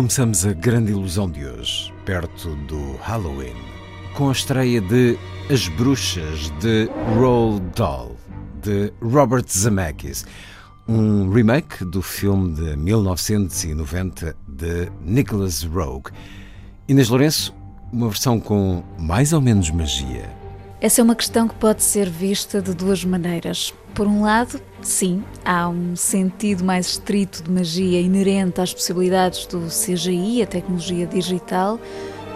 Começamos a grande ilusão de hoje, perto do Halloween, com a estreia de As Bruxas de Roald Dahl, de Robert Zemeckis, um remake do filme de 1990 de Nicholas Rogue. Inês Lourenço, uma versão com mais ou menos magia. Essa é uma questão que pode ser vista de duas maneiras. Por um lado, sim, há um sentido mais estrito de magia inerente às possibilidades do CGI, a tecnologia digital.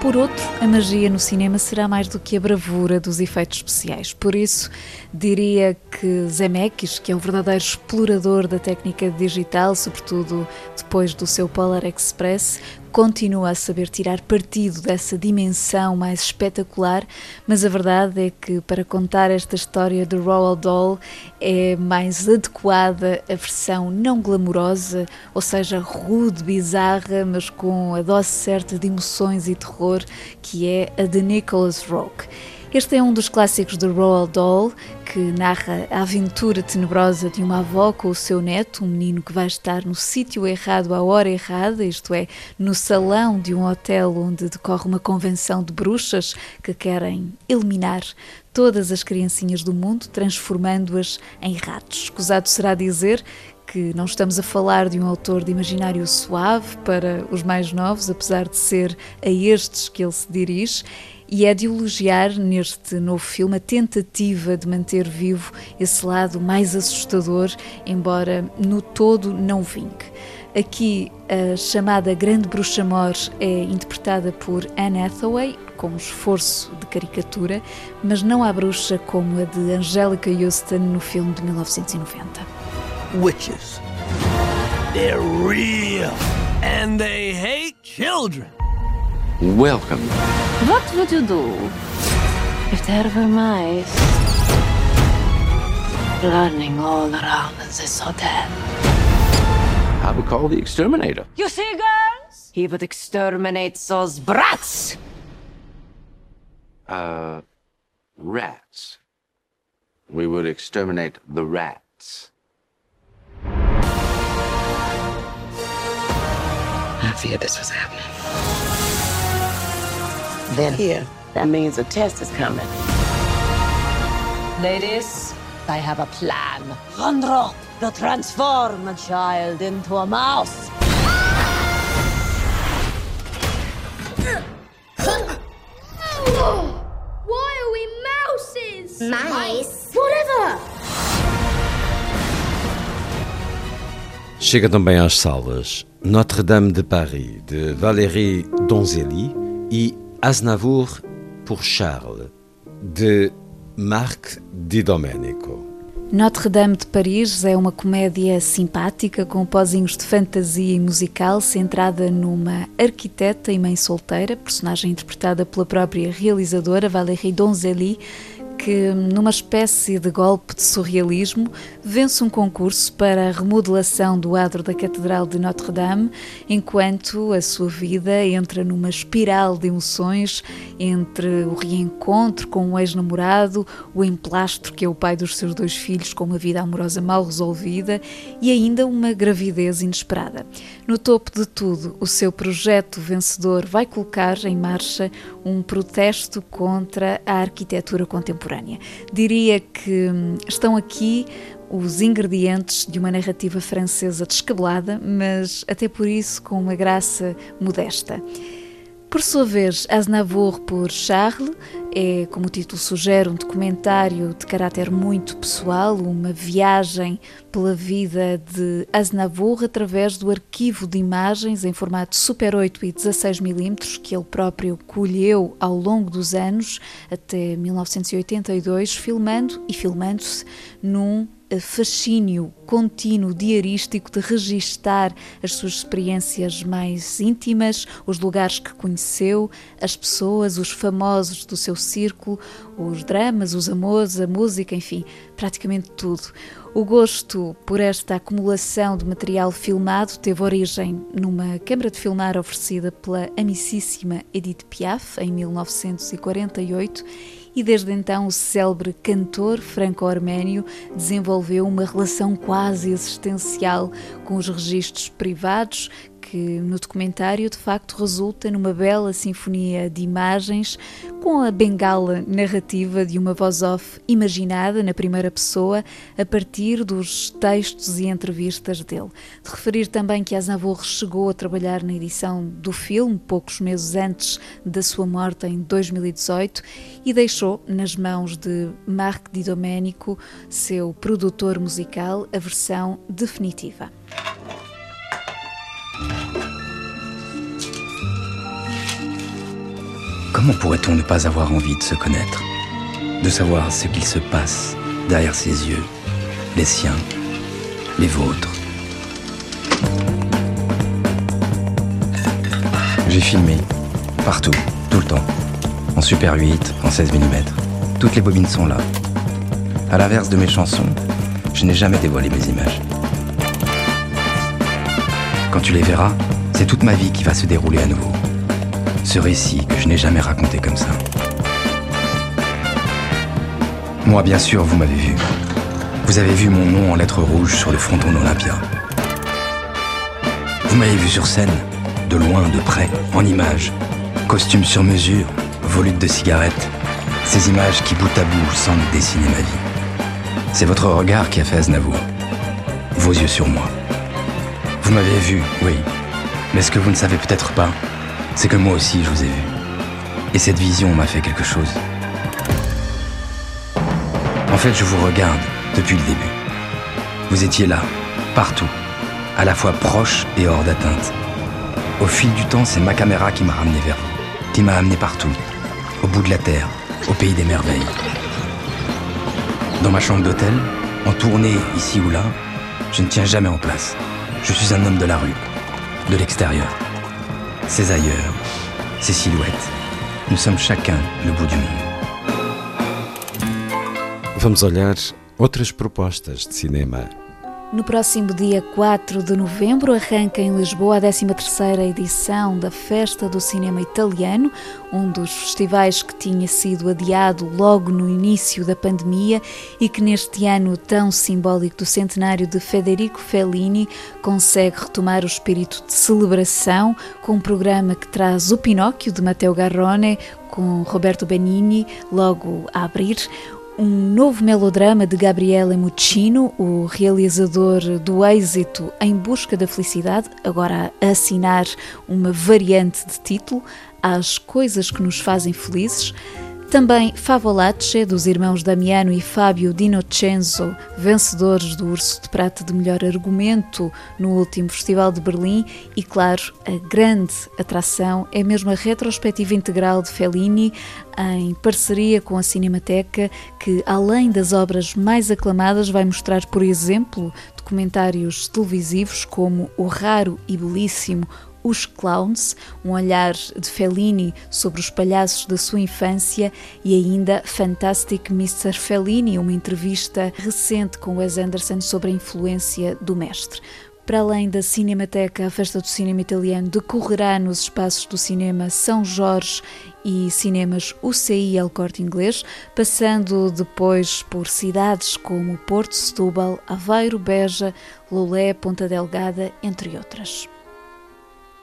Por outro, a magia no cinema será mais do que a bravura dos efeitos especiais. Por isso, diria que Zemeckis, que é o verdadeiro explorador da técnica digital, sobretudo depois do seu Polar Express, continua a saber tirar partido dessa dimensão mais espetacular, mas a verdade é que para contar esta história de Roald Dahl é mais adequada a versão não glamourosa, ou seja, rude, bizarra, mas com a dose certa de emoções e terror, que é a de Nicholas Roque. Este é um dos clássicos de Roald Dahl, que narra a aventura tenebrosa de uma avó com o seu neto, um menino que vai estar no sítio errado à hora errada, isto é, no salão de um hotel onde decorre uma convenção de bruxas que querem eliminar todas as criancinhas do mundo, transformando-as em ratos. Escusado será dizer que não estamos a falar de um autor de imaginário suave para os mais novos, apesar de ser a estes que ele se dirige e é de elogiar neste novo filme a tentativa de manter vivo esse lado mais assustador, embora no todo não vingue. Aqui a chamada Grande Bruxa Mor é interpretada por Anne Hathaway, com um esforço de caricatura, mas não há bruxa como a de Angelica Houston no filme de 1990. Witches. They're real. And they hate children. Welcome. What would you do if there were mice running all around this hotel? I would call the exterminator. You see, girls? He would exterminate those brats! Uh, rats. We would exterminate the rats. I feared this was happening. Then here, that means a test is coming. Ladies, I have a plan. Transform a child into a mouse. Why are we mouses? Mice? Whatever. Chega também às salas Notre-Dame de Paris, de Valérie Donzelli, e Aznavour pour Charles, de Marc Di Domenico. Notre-Dame de Paris é uma comédia simpática com pozinhos de fantasia e musical centrada numa arquiteta e mãe solteira, personagem interpretada pela própria realizadora Valérie Donzelli, que, numa espécie de golpe de surrealismo, vence um concurso para a remodelação do adro da Catedral de Notre-Dame, enquanto a sua vida entra numa espiral de emoções entre o reencontro com um ex-namorado, o emplastro que é o pai dos seus dois filhos com uma vida amorosa mal resolvida e ainda uma gravidez inesperada. No topo de tudo, o seu projeto vencedor vai colocar em marcha um protesto contra a arquitetura contemporânea. Diria que hum, estão aqui os ingredientes de uma narrativa francesa descabelada, mas até por isso com uma graça modesta. Por sua vez, Aznavour por Charles é, como o título sugere, um documentário de caráter muito pessoal, uma viagem pela vida de Aznavour através do arquivo de imagens em formato Super 8 e 16mm que ele próprio colheu ao longo dos anos até 1982, filmando e filmando-se num fascínio contínuo, diarístico de registar as suas experiências mais íntimas, os lugares que conheceu, as pessoas, os famosos do seu círculo, os dramas, os amores, a música, enfim, praticamente tudo. O gosto por esta acumulação de material filmado teve origem numa câmara de filmar oferecida pela amicíssima Edith Piaf em 1948 e desde então o célebre cantor franco-arménio desenvolveu uma relação quase existencial com os registros privados que no documentário de facto resulta numa bela sinfonia de imagens com a bengala narrativa de uma voz off imaginada na primeira pessoa a partir dos textos e entrevistas dele. De referir também que Aznavour chegou a trabalhar na edição do filme poucos meses antes da sua morte em 2018 e deixou nas mãos de Marc Di Domenico, seu produtor musical, a versão definitiva. Comment pourrait-on ne pas avoir envie de se connaître? De savoir ce qu'il se passe derrière ses yeux, les siens, les vôtres J'ai filmé, partout, tout le temps, en Super 8, en 16 mm. Toutes les bobines sont là. À l'inverse de mes chansons, je n'ai jamais dévoilé mes images. Quand tu les verras, c'est toute ma vie qui va se dérouler à nouveau. Ce récit que je n'ai jamais raconté comme ça. Moi, bien sûr, vous m'avez vu. Vous avez vu mon nom en lettres rouges sur le fronton d'Olympia. Vous m'avez vu sur scène, de loin, de près, en images, costume sur mesure, volute de cigarettes, ces images qui bout à bout semblent dessiner ma vie. C'est votre regard qui a fait Aznavour, vos yeux sur moi. Vous m'avez vu, oui, mais ce que vous ne savez peut-être pas, c'est que moi aussi je vous ai vu. Et cette vision m'a fait quelque chose. En fait, je vous regarde depuis le début. Vous étiez là, partout, à la fois proche et hors d'atteinte. Au fil du temps, c'est ma caméra qui m'a ramené vers vous, qui m'a amené partout, au bout de la terre, au pays des merveilles. Dans ma chambre d'hôtel, en tournée ici ou là, je ne tiens jamais en place. Je suis un homme de la rue, de l'extérieur. Ces ailleurs, ces silhouettes, nous sommes chacun le bout du monde. Vamos olhar outras propostas de cinema No próximo dia 4 de novembro arranca em Lisboa a 13ª edição da Festa do Cinema Italiano, um dos festivais que tinha sido adiado logo no início da pandemia e que neste ano tão simbólico do centenário de Federico Fellini consegue retomar o espírito de celebração com um programa que traz o Pinóquio de Matteo Garrone com Roberto Benini logo a abrir, um novo melodrama de Gabriele Muccino, o realizador do êxito Em Busca da Felicidade, agora a assinar uma variante de título, As Coisas que Nos Fazem Felizes. Também Favolace, dos irmãos Damiano e Fábio Dinocenzo, vencedores do Urso de Prata de Melhor Argumento no último Festival de Berlim. E, claro, a grande atração é mesmo a retrospectiva integral de Fellini, em parceria com a Cinemateca, que, além das obras mais aclamadas, vai mostrar, por exemplo, documentários televisivos como o raro e belíssimo Os Clowns, um olhar de Fellini sobre os palhaços da sua infância e ainda Fantastic Mr. Fellini, uma entrevista recente com Wes Anderson sobre a influência do mestre. Para além da Cinemateca, a Festa do Cinema Italiano decorrerá nos espaços do cinema São Jorge e cinemas UCI El Corte Inglês, passando depois por cidades como Porto, Setúbal, Aveiro, Beja, Lolé, Ponta Delgada, entre outras.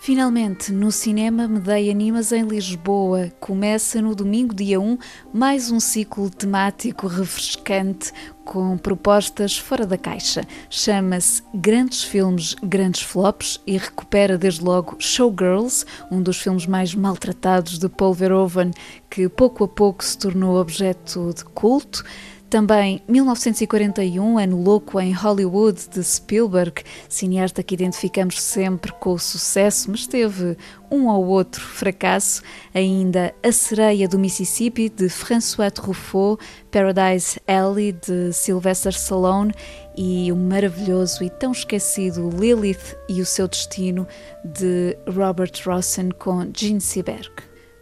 Finalmente, no cinema Medeia Animas em Lisboa, começa no domingo, dia 1, mais um ciclo temático refrescante com propostas fora da caixa. Chama-se Grandes Filmes, Grandes Flops e recupera desde logo Showgirls, um dos filmes mais maltratados de Paul Verhoeven, que pouco a pouco se tornou objeto de culto. Também 1941, Ano Louco em Hollywood, de Spielberg, cineasta que identificamos sempre com o sucesso, mas teve um ou outro fracasso. Ainda A Sereia do Mississippi, de François Truffaut, Paradise Alley, de Sylvester Stallone e o maravilhoso e tão esquecido Lilith e o seu destino, de Robert Rossen com Gene Seberg.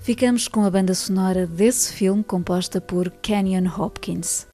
Ficamos com a banda sonora desse filme composta por Kenyon Hopkins.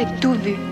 J'ai tout vu.